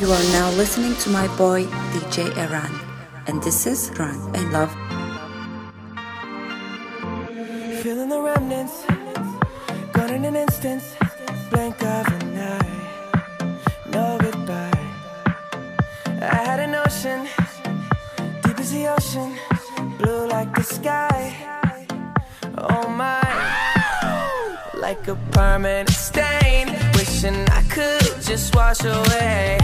You are now listening to my boy DJ R'AN, and this is Run and Love. Feeling the remnants, gone in an instant, blank of an eye, no goodbye. I had an ocean, deep as the ocean, blue like the sky. Oh my, like a permanent stain, wishing I could just wash away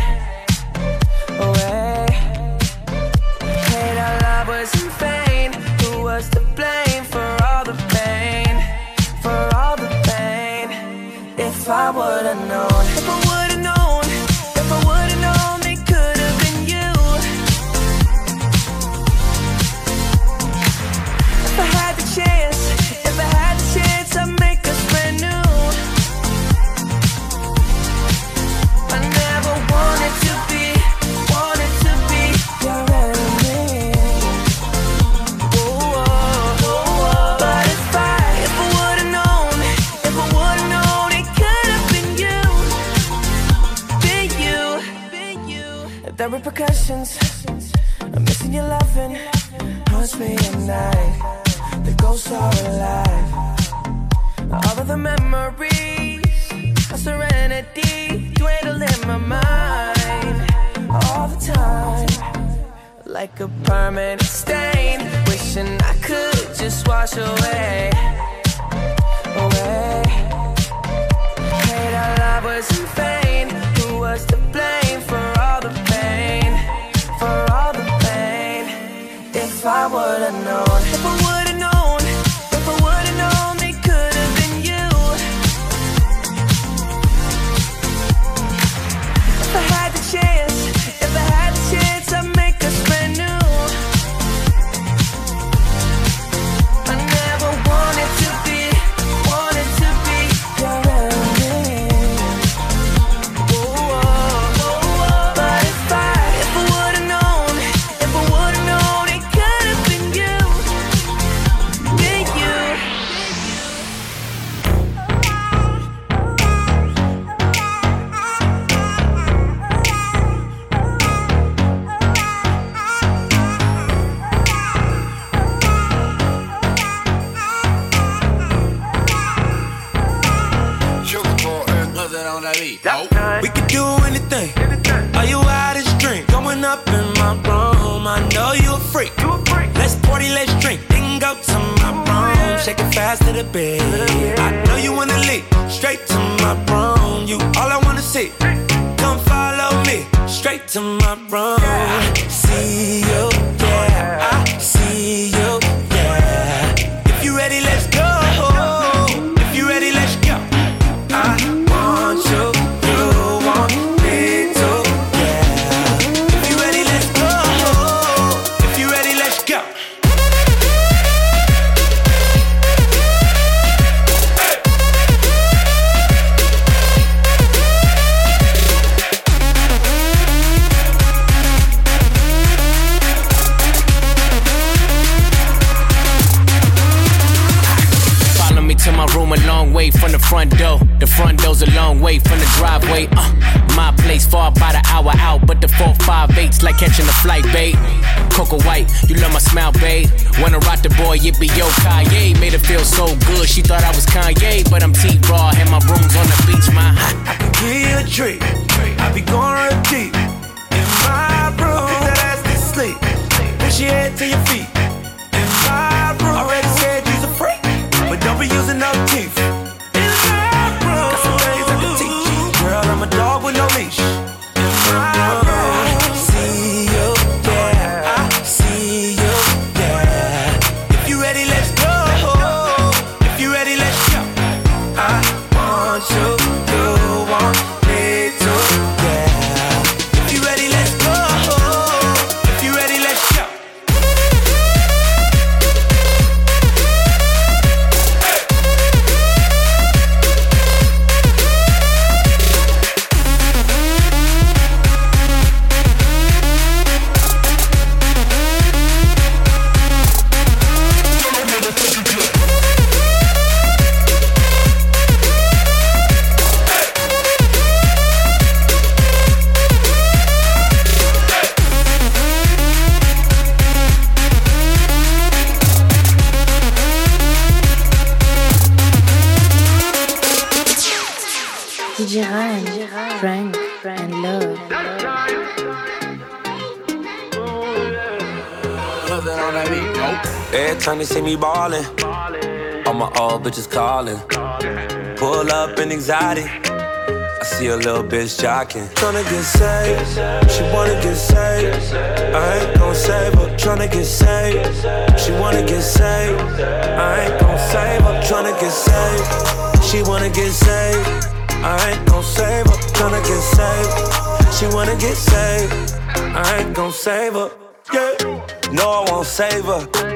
I would've known. I'm missing your loving. Haunts me at night. The ghosts are alive. All of the memories, a serenity dwindle in my mind. All the time, like a permanent stain. Wishing I could just wash away. Away. Hate our love was in vain. I would've known. bright tomorrow. See time they see me ballin', all my old bitches callin'. Pull up in anxiety. I see a little bitch jocking. Tryna get saved, she wanna get saved. I ain't gon' save her. Tryna get saved, she wanna get saved. I ain't gon' save her. Tryna get saved, she wanna get saved. I ain't gon' save her. Tryna get saved, she wanna get saved. I ain't gon' save her. Yeah. No, I won't save her.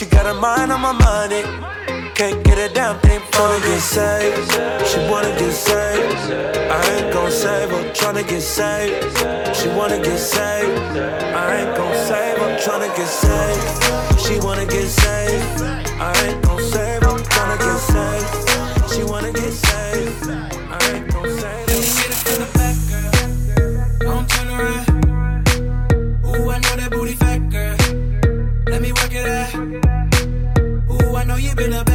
She got her mind on my money. Can't get a damn thing for to get saved. She wanna get saved. I ain't gon' save her. Tryna get saved. She wanna get saved. I ain't gon' save her. Tryna get saved. She wanna get saved. I ain't gon' save her. Tryna get saved. She wanna get saved. Been a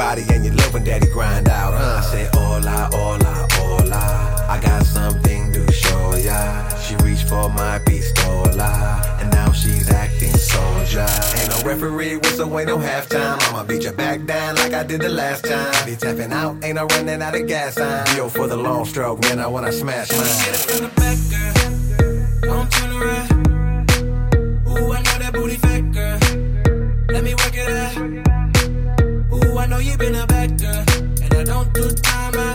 and your loving daddy grind out. Huh? I say hola, hola, hola. I got something to show ya. She reached for my pistola, and now she's acting soldier. Ain't no referee whistle, ain't no halftime. I'ma beat you back down like I did the last time. Be tapping out, ain't no running out of gas. Yo for the long stroke, man, I wanna smash mine. Get it from the back, girl. Know you been a bad girl, and I don't do time. Ooh,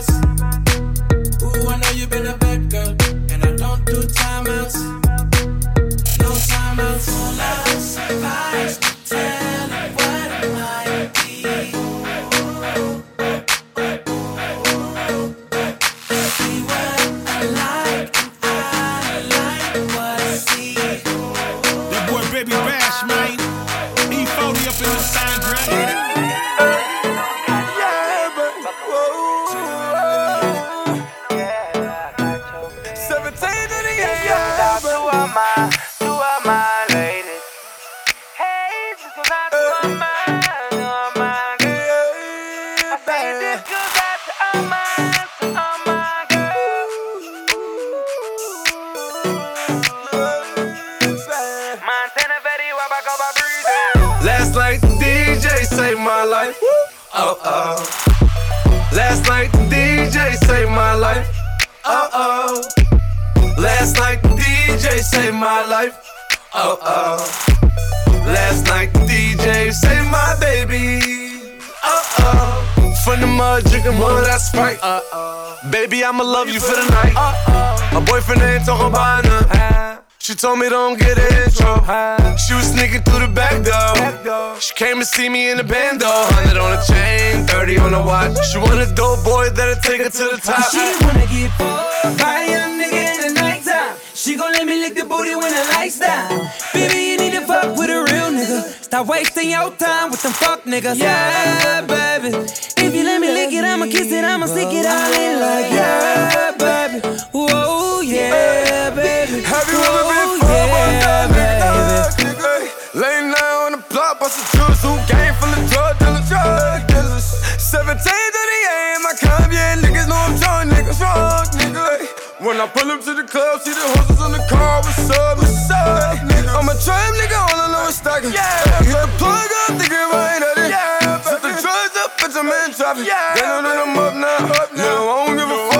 Oh oh. Last night the DJ saved my life. Oh oh. Last night the DJ saved my baby. Oh oh. From the mud drinking mud, that's right. Uh oh. Baby, I'ma love you for the night. Uh oh. My boyfriend ain't talking about nothing. She told me don't get an intro. She was sneaking through the back door. She came to see me in the band though. 100 on the chain, 30 on the watch. She want a dope boy that'll take her to the top. She wanna get fucked by a young nigga in the nighttime. She gon' let me lick the booty when the lights down. Baby, you need to fuck with a real nigga. Stop wasting your time with them fuck niggas. Yeah, baby. If you let me lick it, I'ma kiss it, I'ma stick it all in like yeah, 17 to the AM, I come, yeah, niggas know I'm drunk, niggas drunk, nigga. When I pull up to the club, see the horses on the car, what's up, what's up, nigga? I'm a trap nigga, all I know is stacking. Yeah, hit the plug up, thinking right at it. Yeah, set the drugs up, put them in traffic. Yeah. Then I them up now. Up now. No, I don't give a. Fuck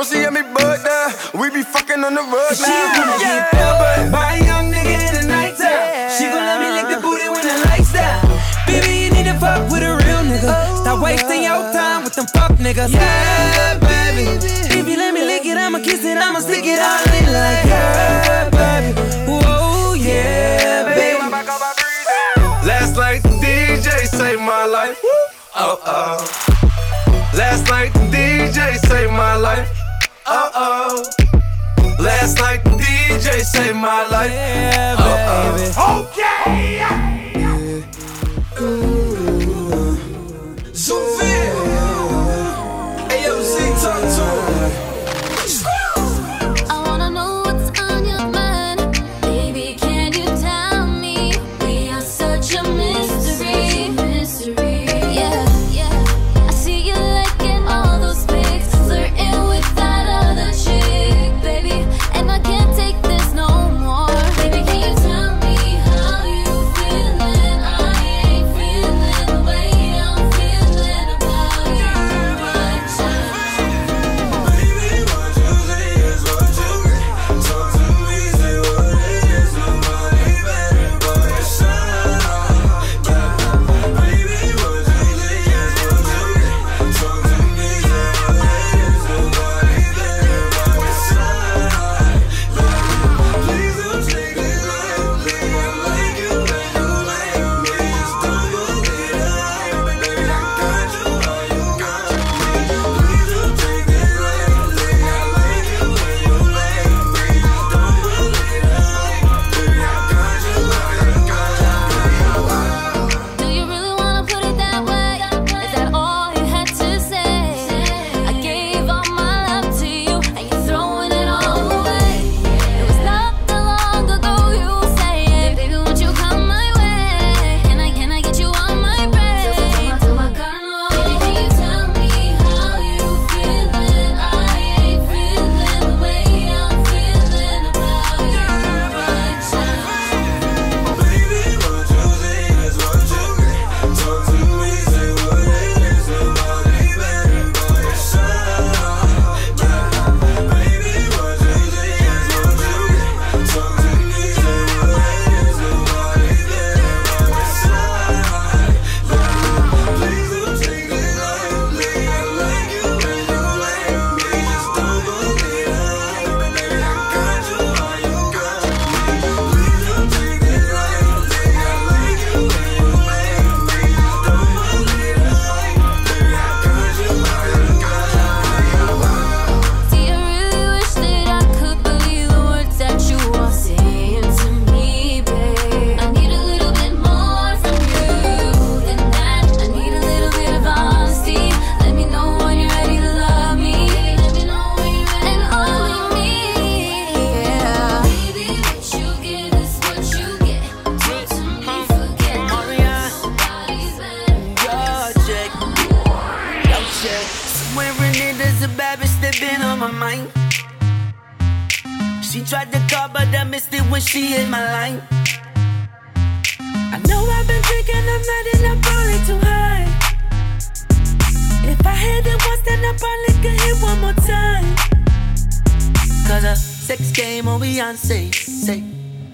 Man, I swear she had me bugged now. We be fucking on the road now. She wanna get yeah. by a young nigga in the nighttime. She gon' let me lick the booty when the lights down. Baby, you need to fuck with a real nigga. Oh, Stop wasting your time with them fuck niggas. Yeah, baby. If you let me lick it, I'ma kiss it, I'ma stick it all in like yeah, baby. Whoa, yeah, baby. Last night the DJ saved my life. Oh oh. Last night the DJ saved my life. Oh oh. Last night the DJ saved my life. Yeah, baby. Oh,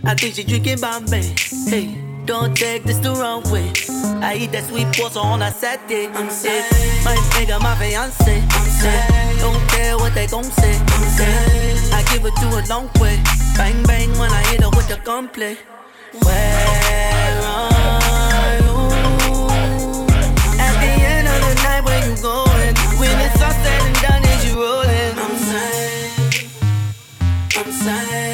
oh. Okay. she drinking Bombay. Hey, don't take this the wrong way. I eat that sweet pasta on a Saturday. I'm sick. My nigga, my fiance. I'm sick. Don't care what they gon' say. I'm sick. I give it to a long way. Bang bang when I hit her with the gunplay. Where are you? At the end of the night, where you going? When it's all said and done, is you rolling? I'm saying, I'm saying.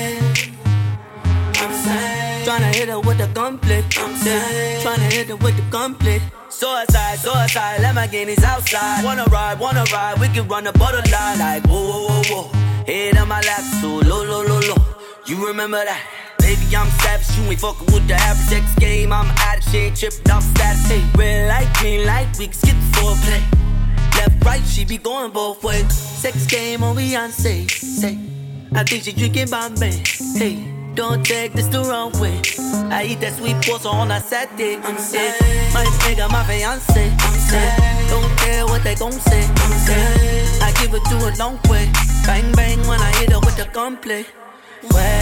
Hit her with the gunplay. Tryna hit her with the gunplay. Suicide, suicide, Lamborghinis outside. Wanna ride, wanna ride, we can run the borderline like whoa, whoa, whoa, whoa. Head on my lap, so low, low, low, low. You remember that? Baby, I'm savage, you ain't fucking with the average sex game. I'm out of shit, tripped off status. Hey, red light, green light, we can skip the foreplay. Left, right, she be going both ways. Sex game on Beyonce, say. I think she drinking Bombay. Hey, don't take this the wrong way. I eat that sweet pasta on a Saturday. I'm sad. My nigga, my fiance. I'm sad. Don't care what they gon' say. I'm sad. I give it to a long way. Bang bang when I hit her with the gunplay. Where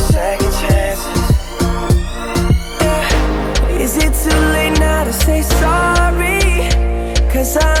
Is it too late now to say sorry? Cause I'm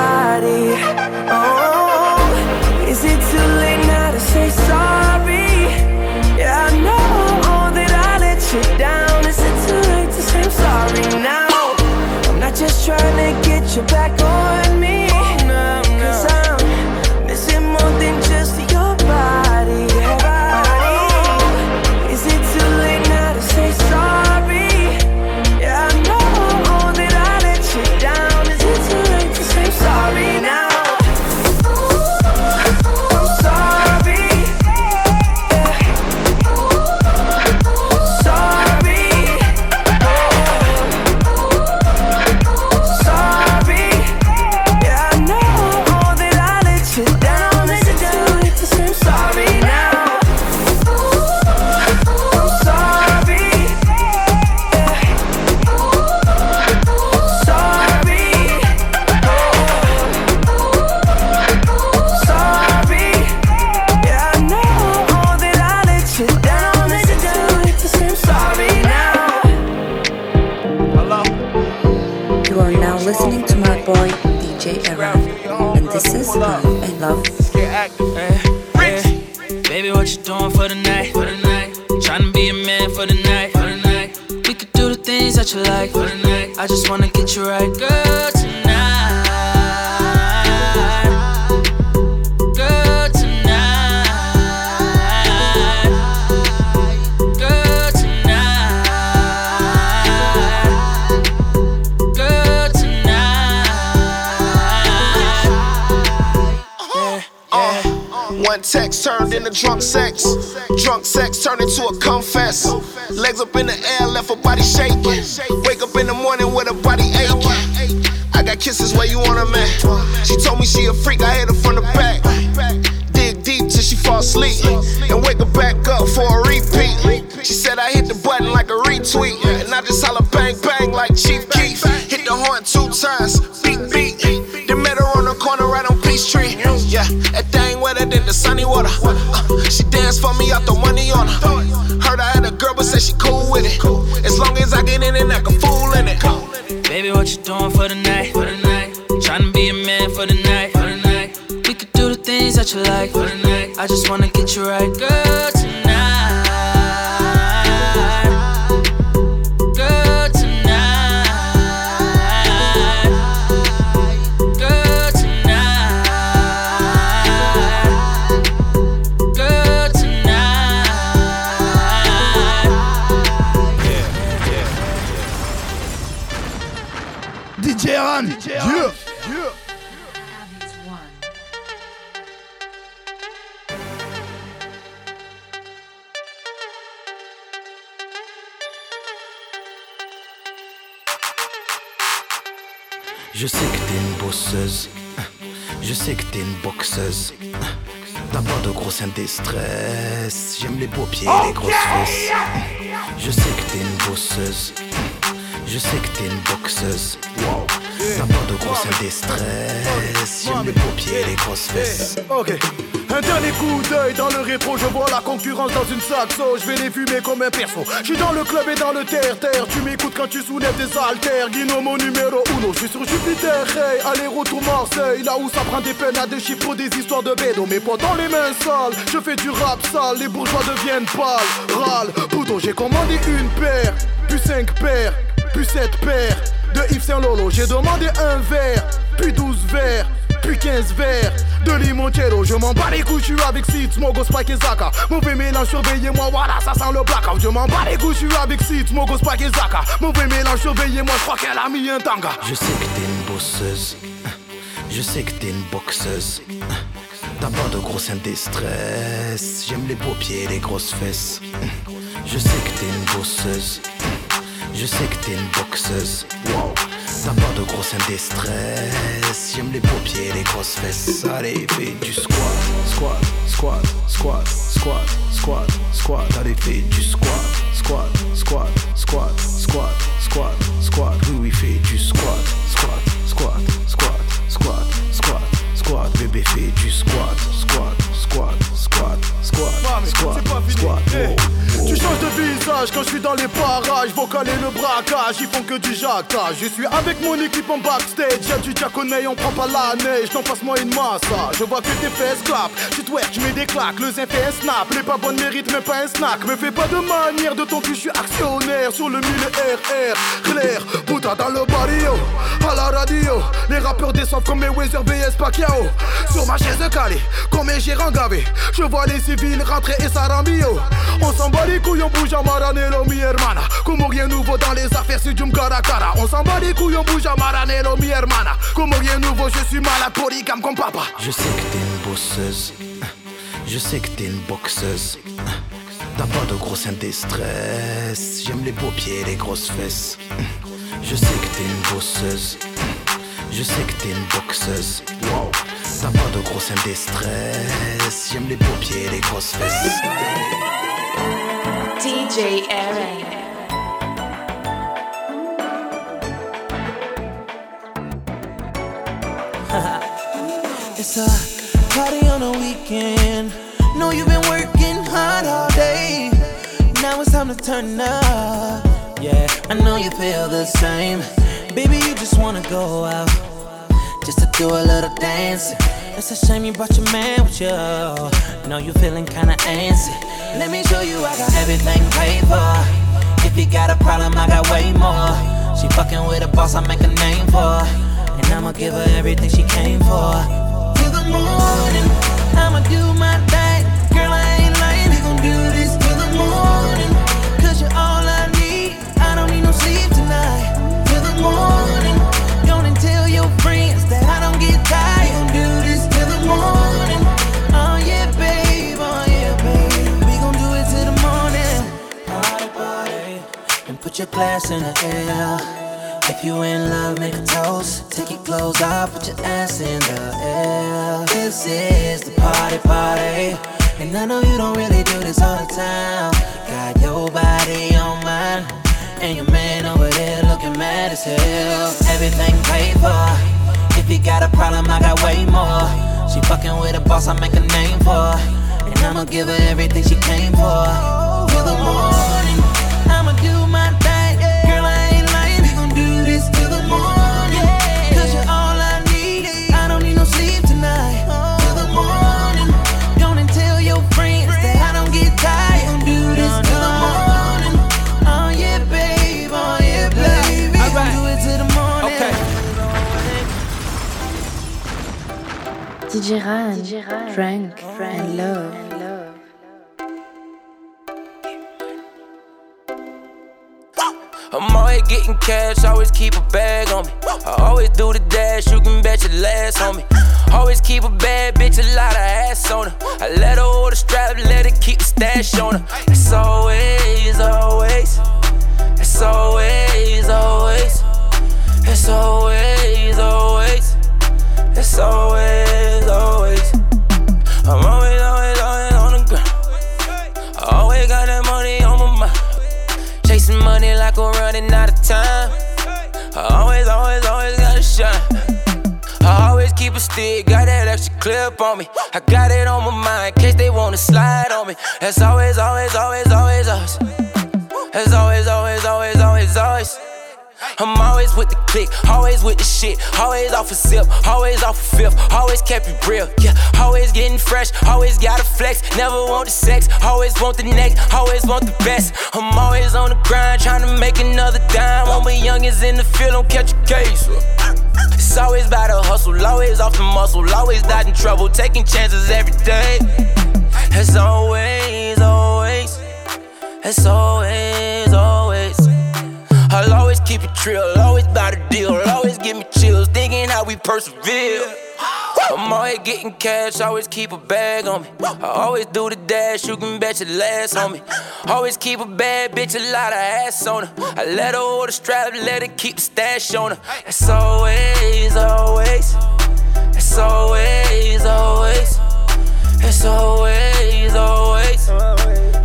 To get you back on me. Legs up in the air, left her body shaking. Wake up in the morning with her body aching. I got kisses where you want them at. She told me she a freak, I hit her from the back. Dig deep till she fall asleep. And wake her back up for a repeat. She said I hit the button like a retweet. And I just holla bang bang like Chief Keef. Hit the horn two times, beat beat. Then met her on the corner right on Peachtree. Yeah, that thing wetter than the sunny water. Uh, she danced for me, I throw money on her. Heard I had a girl, but said she cool with it. As long as I get in and act a fool in it. Baby, what you doing for the night? For the night. Tryna be a man for the night. For the night. We could do the things that you like. For the night. I just wanna get you right, girl, Je sais que t'es une bosseuse. Je sais que t'es une boxeuse. T'as pas de gros seins stress. J'aime les beaux pieds et les grosses fesses. Je sais que t'es une bosseuse. Je sais que t'es une boxeuse. Wow. Pas de les grosses fesses. Ok. Un dernier coup d'œil dans le rétro, je vois la concurrence dans une saxo, je vais les fumer comme un perso. Je suis dans le club et dans le terre-terre, tu m'écoutes quand tu soulèves des haltères. Guino mon numéro uno, je suis sur Jupiter, hey, aller-retour Marseille, là où ça prend des peines à des chiffres, des histoires de bédo, mais pas dans les mains sales. Je fais du rap sale, les bourgeois deviennent pâles, râle. Pouton, j'ai commandé une paire, puis cinq paires, puis sept paires de Yves Saint Lolo. J'ai demandé un verre, puis douze verres puis 15 verres de limoncello. Je m'en bats les couilles, avec Sid, Smogo, Spike et Zaka. Mauvais mélange, surveillez-moi, voilà, ça sent le blackout. Je m'en bats les couilles, avec Sid, Smogo, Spike et Zaka. Mauvais mélange, surveillez-moi, je crois qu'elle a mis un tanga. Je sais que t'es une bosseuse. Je sais que t'es une boxeuse. T'as pas de gros seins. J'aime les beaux pieds et les grosses fesses. Je sais que t'es une bosseuse. Je sais que t'es une boxeuse. Wow. T'as pas de gros seins stress. J'aime les beaux pieds les grosses fesses. Allez, fais du squat, squat, squat, squat, squat, squat, squat. Allez, fais du squat, squat, squat, squat, squat, squat, squat. Oui, oui, fais du squat, squat, squat, squat, squat, squat, squat. Bébé, fais du squat, squat, squat, squat, squat, squat, squat. Wow. Tu changes de visage quand je suis dans les parages, vocal et le braquage, ils font que du jactage. Je suis avec mon équipe en backstage, y'a du diaconnet, on prend pas la neige, non passe-moi une massa. Je vois que tes fesses clap, tu twerk, tu mets des claques, le zin fait un snap, les pas bonnes méritent même pas un snack. Me fais pas de manière de ton cul, je suis actionnaire sur le 1000 RR. Claire, putain dans le barrio, à la radio, les rappeurs descendent comme mes Weezer VS Pacquiao. Sur ma chaise calée, comme mes gérants je vois les civils rentrer et Sarambio. On s'en bat les couilles, on bouge à Maranello, mi hermana. Comme rien nouveau dans les affaires, c'est du cara. On s'en bat les couilles, on bouge à Maranello, mi hermana. Comme rien nouveau, je suis malade, polygame comme papa. Je sais que t'es une bosseuse. Je sais que t'es une boxeuse. T'as pas de gros seins stress. J'aime les beaux pieds et les grosses fesses. Je sais que t'es une bosseuse. Je sais que t'es une boxeuse. Wow. T'as pas de gros seins stress. J'aime les beaux pieds et les grosses fesses. DJ R'AN. It's a party on a weekend. Know you've been working hard all day. Now it's time to turn up. Yeah, I know you feel the same. Baby, you just wanna go out. Do a little dancing. It's a shame you brought your man with you. Know you feeling kinda antsy. Let me show you I got everything paid for. If you got a problem, I got way more. She fucking with a boss, I make a name for. And I'ma give her everything she came for. Till the morning, I'ma do my thing. Your glass in the air. If you in love, make a toast. Take your clothes off, put your ass in the air. This is the party, party. And I know you don't really do this all the time. Got your body on mine. And your man over there looking mad as hell. Everything paid for. If you got a problem, I got way more. She fucking with a boss, I make a name for. And I'ma give her everything she came for. Till the morning, I'ma do my DJ R'AN, Frank, and Love. I'm always getting cash, always keep a bag on me. I always do the dash, you can bet your last on me. Always keep a bad bitch, a lot of ass on her. I let her hold the strap, let her keep the stash on her. It's always, always. It's always, always. It's always, always. It's always. I'm always, always, always on the ground. I always got that money on my mind. Chasing money like I'm running out of time. I always, always, always gotta shine. I always keep a stick, got that extra clip on me. I got it on my mind, in case they wanna slide on me. That's always, always, always, always, always. That's always, always, always, always, always. I'm always with the click, always with the shit, always off a sip, always off a fifth, always kept it real, yeah, always getting fresh, always gotta flex, never want the sex, always want the next, always want the best. I'm always on the grind, trying to make another dime. All my youngins in the field, don't catch a case. Uh. It's always about the hustle, always off the muscle, always dodging trouble, taking chances every day. As always, always, as always, always. Keep it real, always about a deal, always give me chills, thinking how we persevere. I'm always getting cash, always keep a bag on me. I always do the dash, you can bet your last on me. Always keep a bad bitch, a lot of ass on her. I let her hold the strap, let her keep the stash on her. It's always, always. It's always, always. It's always, always.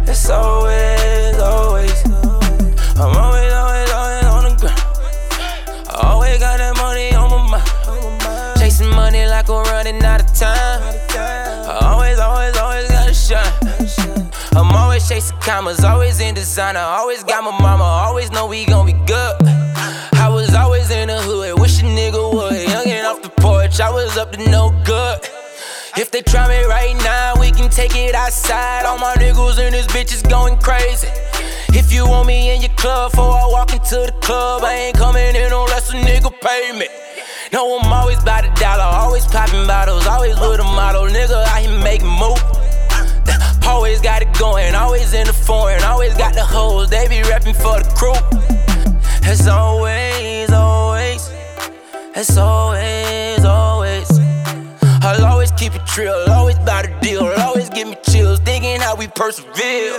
It's always, always. I'm always, running out of time. I always, always, always gotta shine. I'm always chasing commas, always in designer. Always got my mama, always know we gon' be good. I was always in the hood, wish a nigga would. Youngin' off the porch, I was up to no good. If they try me right now, we can take it outside. All my niggas in this bitch is going crazy. If you want me in your club before I walk into the club, I ain't coming in unless a nigga pay me. No, I'm always by the dollar, always popping bottles, always with a model, nigga. I here making move. Always got it going, always in the foreign, always got the hoes, they be rapping for the crew. It's always, always, as always, always. I'll always keep it real, always by the deal, always give me chills, thinking how we persevere.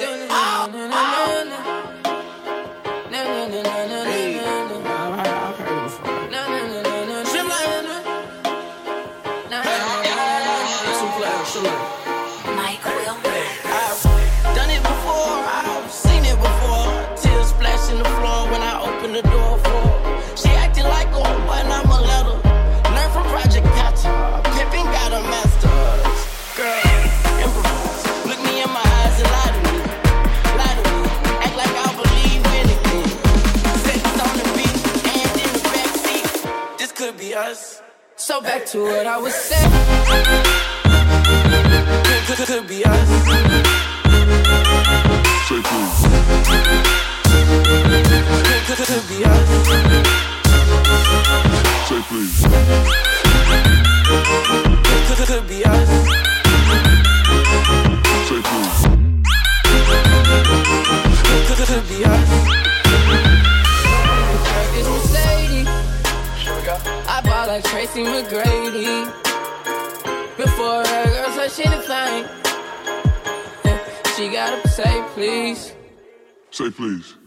Please.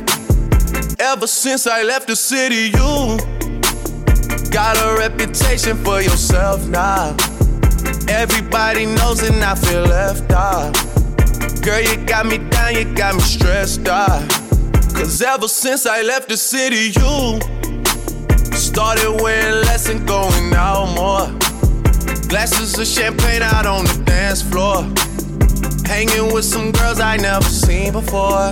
Ever since I left the city, you got a reputation for yourself now. Everybody knows and I feel left out. Girl, you got me down, you got me stressed out. Cause ever since I left the city, you started wearing less and going out more. Glasses of champagne out on the dance floor. Hanging with some girls I never seen before.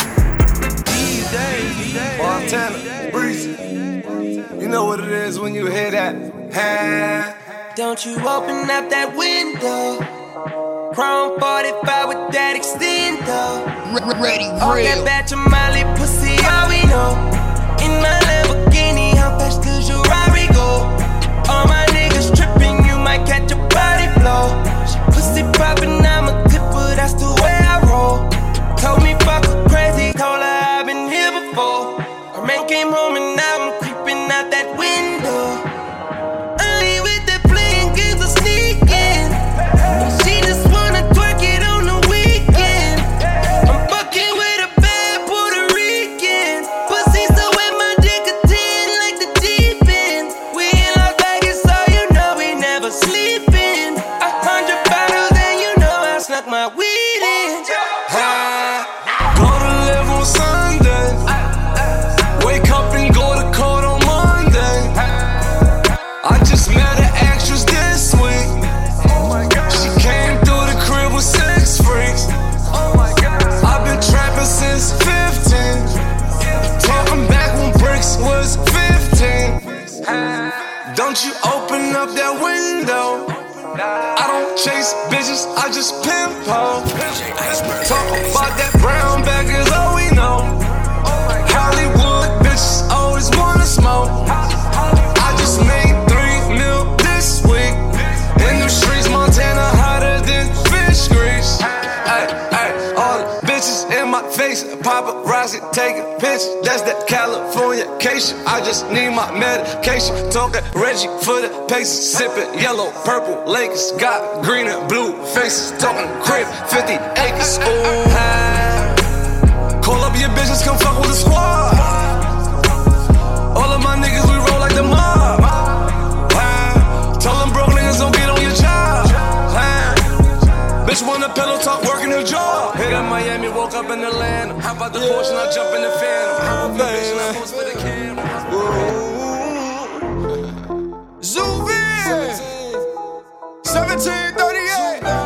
Montana, breezy. You know what it is when you hear that. Ha. Don't you open up that window. Chrome 45 with that extender. Ready, All that batch of Molly pussy, all we know. In my Lamborghini, how fast does your Rari go? All my niggas tripping, you might catch a body blow. She pussy popping, came home pimp paparazzi taking pictures. That's that California cation. I just need my medication. Talking Reggie for the paces, sipping yellow, purple Lakers. Got green and blue faces. Talking crib, 50 acres. Ooh. Call up your bitches, come fuck with the squad. All of my niggas, we roll like the mob. Tell them broke niggas don't get on your job. Bitch want a pillow talk, working her jaw. Up Miami, woke up in Atlanta. How about the Porsche, I jump in the Phantom. I'm a bitch, and I post for the camera. Zoom in. 1738.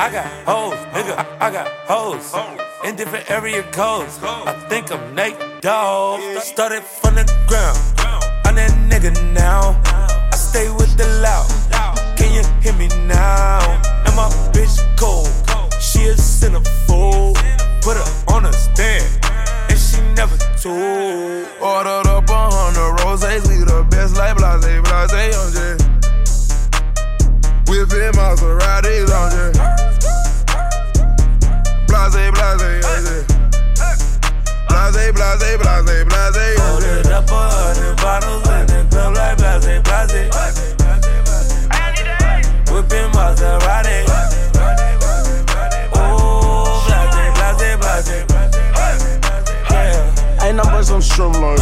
I got hoes, nigga. I, I got hoes in different area codes. I think I'm Nate Dogg. Started from the ground. I'm that nigga now. I stay with the loud. Can you hear me now? And my bitch cold. She a centerfold. Put her on a stand. And she never told. Ordered up a hundred roses, we the best like blase, blase, just Whipping Maseratis, I'm Blase, blase, Blase, blase, blase, blase, I'm Ordered just up a hundred bottles in the club like blase, blase. Whipping Maserati. Oh, blase, blase, blase. Yeah. Ain't nothing but some streamline.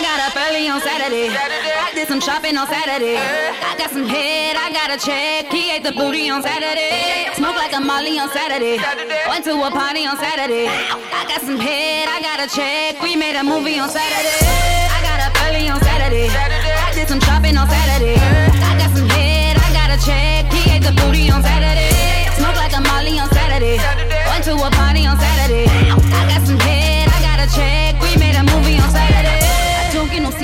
I got up early on Saturday. I did some shopping on Saturday. I got some head, I got a check. He ate the booty on Saturday. Smoke like a Molly on Saturday. Went to a party on Saturday. I got some head, I got a check. We made a movie on Saturday. I got up early on Saturday. I did some shopping on Saturday. I got some head, I got a check. He ate the booty on Saturday. Smoke like a Molly on Saturday. Went to a party on Saturday.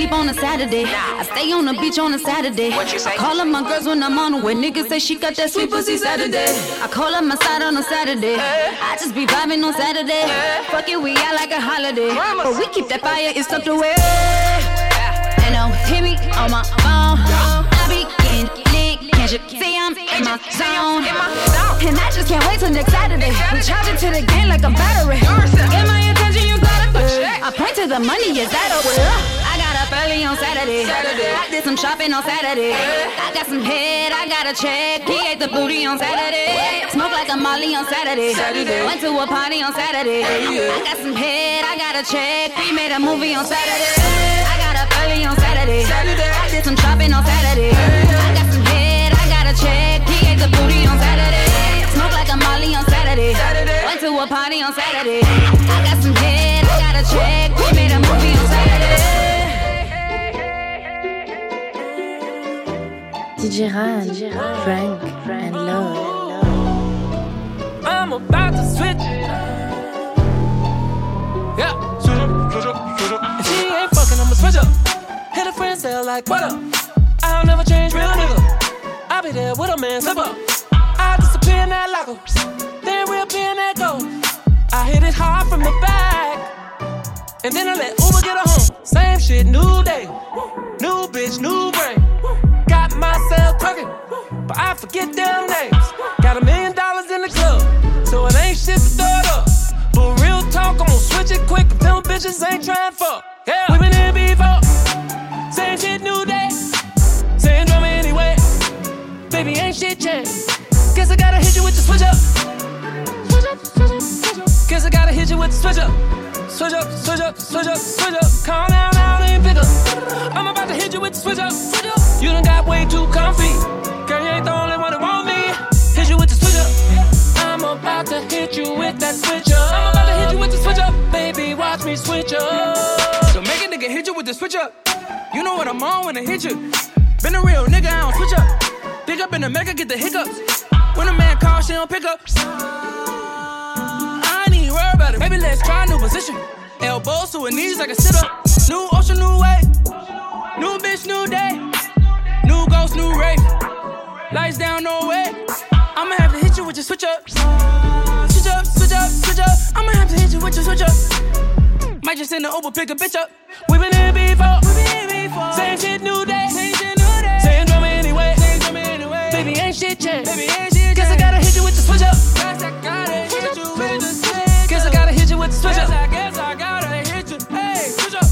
Sleep on a Saturday. I stay on the beach on a Saturday. what you I call up my girls when I'm on the way. Niggas say she got that sweet pussy Saturday. I call up my side on a Saturday. I just be vibing on Saturday. Fuck it, we out like a holiday. But we keep that fire, it's tucked away. And don't hit me on my phone. I be getting lit. Can't you see I'm in my zone? And I just can't wait till next Saturday. We charge it to the game like a battery. Get my attention, you gotta I point to the money, is that a I got up early on Saturday. I did some shopping on Saturday. I got some head, I got a check. He ate the booty on Saturday. Smoke like a Molly on Saturday. Went to a party on Saturday. I got some head, I got a check. We made a movie on Saturday. I got up early on Saturday. I did some shopping on Saturday. I got some head, I got a check. He ate the booty on Saturday. Smoke like a Molly on Saturday. Went to a party on Saturday. I got some head, I got a check. We made a movie on Saturday. DJ R'AN, Frank, and Lord. I'm about to switch. Yeah, switch up, switch up, switch up. If she ain't fucking, I'ma switch up. Hit a friend, say like, what up? I'll never change, real nigga. I'll be there with a man, slip up. I'll disappear in that locker. Then we'll in that go. I hit it hard from the back. And then I let Uber get her home. Same shit, new day. New bitch, new brain. Myself twerking, but I forget their names. Got a million dollars in the club, so it ain't shit to throw it up. But real talk, I'm gonna switch it quick. Them bitches ain't trying fuck. Yeah, we been here before. Same shit, new day. Same drama anyway. Baby, ain't shit changed. Guess I gotta hit you with the switch up. Switch up, switch up, switch up. Guess I gotta hit you with the switch up. Switch up, switch up, switch up, switch up. Calm down, now ain't pick up. I'm about to hit you with the switch up. Switch up. You done got way too comfy. Girl, you ain't the only one that want me. Hit you with the switch up. I'm about to hit you with that switch up. I'm about to hit you with the switch up, baby. Watch me switch up. So make a nigga hit you with the switch up. You know what I'm on when I hit you. Been a real nigga, I don't switch up. Pick up in the mega, get the hiccups. When a man calls, she don't pick up. I ain't even worry about it. Maybe let's try a new position. Elbows to her knees like a sit up. New ocean, new way. New bitch, new day. New ghost, new ray. Lights down, no way. I'ma have to hit you with your switch up. Switch up, switch up, switch up. I'ma have to hit you with your switch up. Might just send the Uber, pick a bitch up. We been here before. Same shit, new day. Same shit, new day. Same drama anyway. Baby, ain't shit changed. I gotta hit you with the switch up. I gotta hit you with the switch up. I gotta hit you switch up. Guess I gotta hit you. Hey, switch up.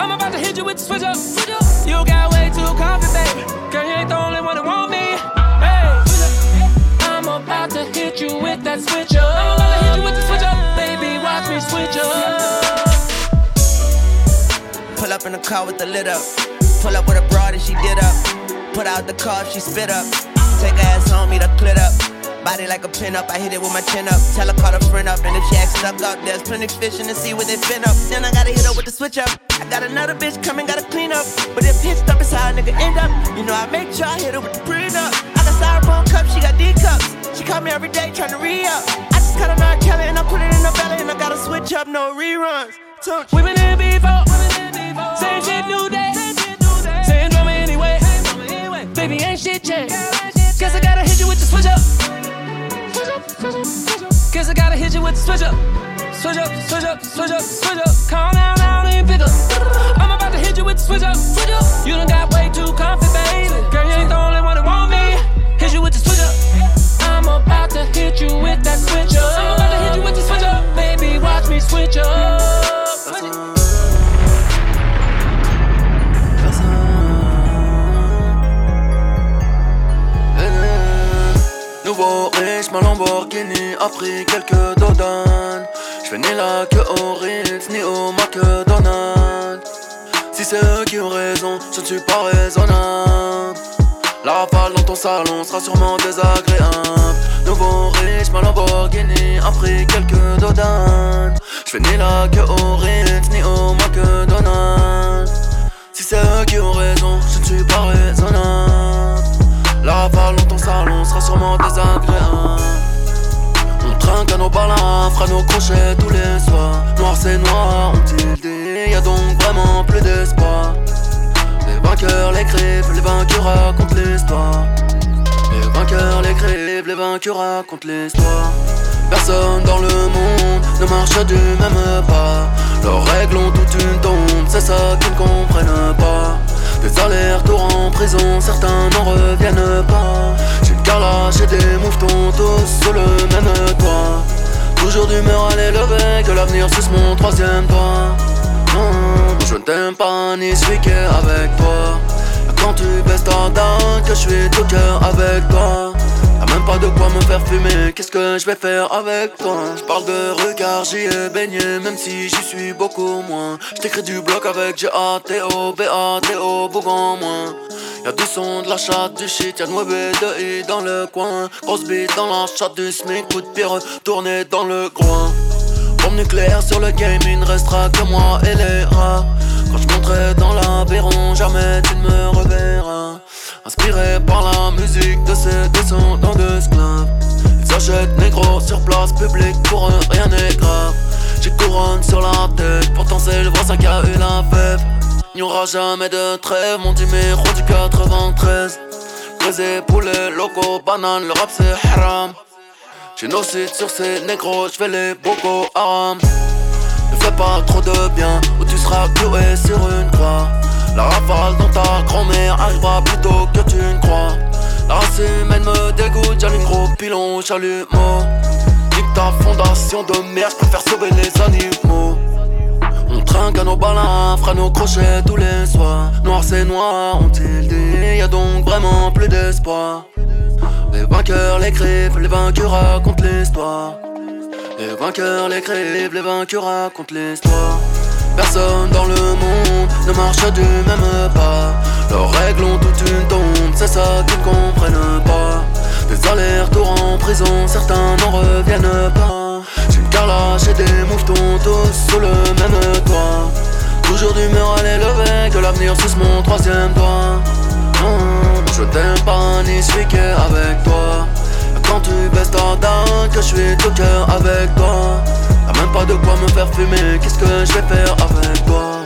I'm about to hit you with the switch up. Switch up. You got way too confident, baby. Girl, you ain't the only one that want me. Hey, I'm about to hit you with that switch up. I'm about to hit you with the switch up, baby. Watch me switch up. Pull up in the car with the lid up. Pull up with a broad and she did up. Put out the car, she spit up. Take her ass home, meet her clit up. Body like a pin up, I hit it with my chin up. Tell her call a friend up, and if she stuck up, there's plenty fish in the sea where they fin up. Then I gotta hit her with the switch up. I got another bitch coming, gotta clean up. But if hitched up, it's how a nigga end up. You know I make sure I hit her with the prenup. I got styrofoam cups, she got D cups. She call me every day trying to re up. I just cut a nine Kelly and I put it in her belly, and I gotta switch up, no reruns. We been here before. Same shit, new day. Same drama anyway. Baby, ain't shit changed. Guess I gotta hit you with the switch up. Guess I gotta hit you with the switch up. Switch up, switch up, switch up, switch up. Calm down, down, and pick up. I'm about to hit you with the switch up. Switch up. You done got way too confident, baby. Girl, you ain't the only one that want me. Hit you with the switch up. I'm about to hit you with that switch up. I'm about to hit you with the switch up, baby. Watch me switch up. Nouveau riche, ma Lamborghini a pris quelques dodanes. J'fais ni la queue au Ritz, ni au McDonald's. Si c'est eux qui ont raison, je ne suis pas raisonnable. La rafale dans ton salon sera sûrement désagréable. Nouveau riche, ma Lamborghini a pris quelques dodanes. J'fais ni la queue au Ritz, ni au McDonald's. On trinque à nos balins, fera nos crochets tous les soirs. Noir c'est noir, on tilde, y a donc vraiment plus d'espoir. Les vainqueurs l'écrivent, les vaincus racontent l'histoire. Les vainqueurs l'écrivent, les vaincus racontent l'histoire. Personne dans le monde ne marche du même pas. Leurs règles ont toute une tombe, c'est ça qu'ils ne comprennent pas. Des allers-retours en prison, certains n'en reviennent pas. J'ai des mouvements tous sur le même toit. Toujours d'humeur à l'élever, que l'avenir suce mon troisième doigt. Non, je ne t'aime pas ni suis avec toi. Quand tu baisses ta dent, que je suis tout cœur avec toi. Pas de quoi me faire fumer, qu'est-ce que je vais faire avec toi? Je parle de regard, j'y ai baigné, même si j'y suis beaucoup moins. Je du bloc avec G-A-T-O, B-A-T-O, Bougon moins. Y'a du son, de la chatte, du shit, y'a de mauvais de I dans le coin. Grosse bite dans la chatte du SMIC, coup de pierre tourné dans le groin Bombe nucléaire sur le game, il ne restera que moi et les rats. Quand je monterai dans l'aviron, jamais tu ne me reverras Inspiré par la musique de ces descendants d'esclaves Ils s'achètent négro sur place publique, pour eux rien n'est grave. J'ai couronne sur la tête, pourtant c'est le voisin qui a eu la fève. N'y aura jamais de trêve, mon numéro du 93 Brisé, poulet, loco, banane, le rap c'est haram. Génocide sur ces négros, j'fais les boko haram. Ne fais pas trop de bien, ou tu seras cloué sur une croix la rafale dans ta grand-mère arrivera plus tôt que tu ne crois. La race humaine me dégoûte, j'allume gros pilon, j'allume Nique ta fondation de merde, préfère sauver les animaux. On trinque à nos balins, fera nos crochets tous les soirs. Noir c'est noir, on tilde, y a donc vraiment plus d'espoir. Les vainqueurs l'écrivent, les vaincus racontent l'histoire. Les vainqueurs l'écrivent, les vaincus racontent l'histoire. Personne dans le monde ne marche du même pas. Leurs règles ont toute une tombe, c'est ça qu'ils ne comprennent pas. Des allers-retours en prison, certains n'en reviennent pas. J'ai une carlache et des mouvements tous sous le même toit. Toujours d'humeur à l'élever, que l'avenir suce mon troisième doigt. Hum, je t'aime pas ni suis avec toi. Quand tu baisses ta dame, que je suis tout cœur avec toi. Y'a même pas de quoi me faire fumer, qu'est-ce que je vais faire avec toi?